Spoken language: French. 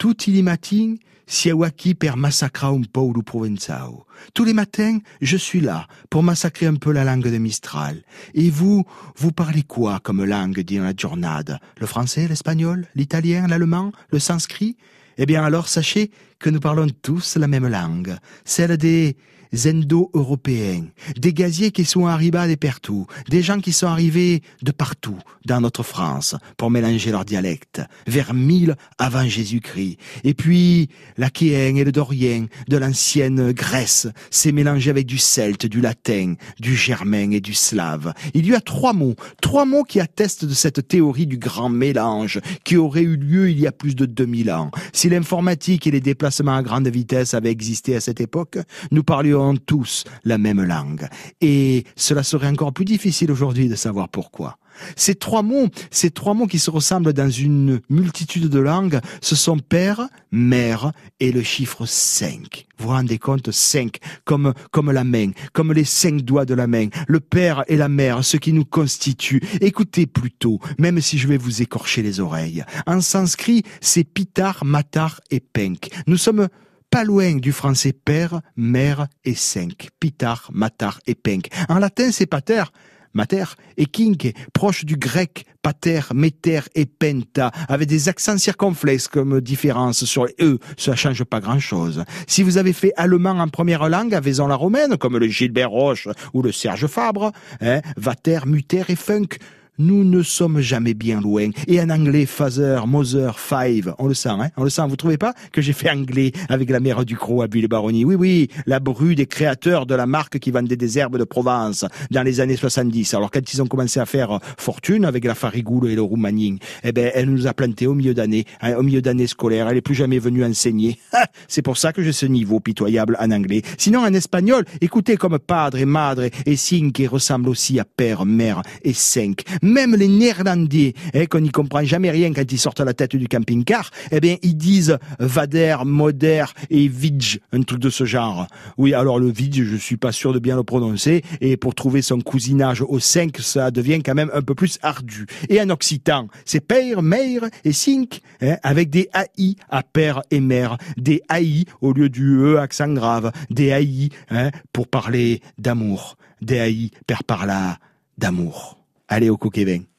tutti i matins, siamo qui per massacrer un po' le Provenzao. Tous les matins, je suis là pour massacrer un peu la langue de Mistral. Et vous, vous parlez quoi comme langue dans la journée Le français, l'espagnol, l'italien, l'allemand, le sanskrit? Eh bien alors sachez que nous parlons tous la même langue, celle des indo-européens, des gaziers qui sont arrivés de partout, des gens qui sont arrivés de partout dans notre France pour mélanger leurs dialectes, vers 1000 avant Jésus-Christ. Et puis, l'Achéen et le Dorien de l'ancienne Grèce s'est mélangé avec du celte, du latin, du germain et du slave. Il y a trois mots, trois mots qui attestent de cette théorie du grand mélange qui aurait eu lieu il y a plus de 2000 ans. L'informatique et les déplacements à grande vitesse avaient existé à cette époque, nous parlions tous la même langue. Et cela serait encore plus difficile aujourd'hui de savoir pourquoi. Ces trois mots, ces trois mots qui se ressemblent dans une multitude de langues, ce sont père, mère et le chiffre 5. Vous vous rendez compte 5 comme comme la main, comme les cinq doigts de la main, le père et la mère, ce qui nous constitue. Écoutez plutôt, même si je vais vous écorcher les oreilles. En sanskrit, c'est pitar, matar et penk. Nous sommes pas loin du français père, mère et cinq, pitar, matar et penk. En latin, c'est pater, mater et kink, proche du grec pater, meter et penta, avec des accents circonflexes comme différence sur e, ça change pas grand chose. Si vous avez fait allemand en première langue, avaison la romaine, comme le Gilbert Roche ou le Serge Fabre, hein, vater, muter et funk, nous ne sommes jamais bien loin. Et en anglais, father, mother, five, on le sent, hein On le sent. Vous trouvez pas que j'ai fait anglais avec la mère du Croc à Bulle-Baronnie Oui, oui, la bru des créateurs de la marque qui vendait des herbes de Provence dans les années 70. Alors quand ils ont commencé à faire fortune avec la farigoule et le roumagnin, eh ben, elle nous a planté au milieu d'année, hein, au milieu d'année scolaire. Elle est plus jamais venue enseigner. C'est pour ça que j'ai ce niveau pitoyable en anglais. Sinon, en espagnol, écoutez comme padre et madre et cinque ressemble aussi à père, mère et cinq même les Néerlandais, hein, qu'on n'y comprend jamais rien quand ils sortent à la tête du camping-car, eh bien, ils disent Vader, Moder et Vidge, un truc de ce genre. Oui, alors le Vidge, je suis pas sûr de bien le prononcer, et pour trouver son cousinage au 5, ça devient quand même un peu plus ardu. Et en occitan, c'est père, mère et cinq, hein, avec des AI à père et mère, des AI au lieu du E accent grave, des AI hein, pour parler d'amour, des AI per parla d'amour. Allez au Kevin.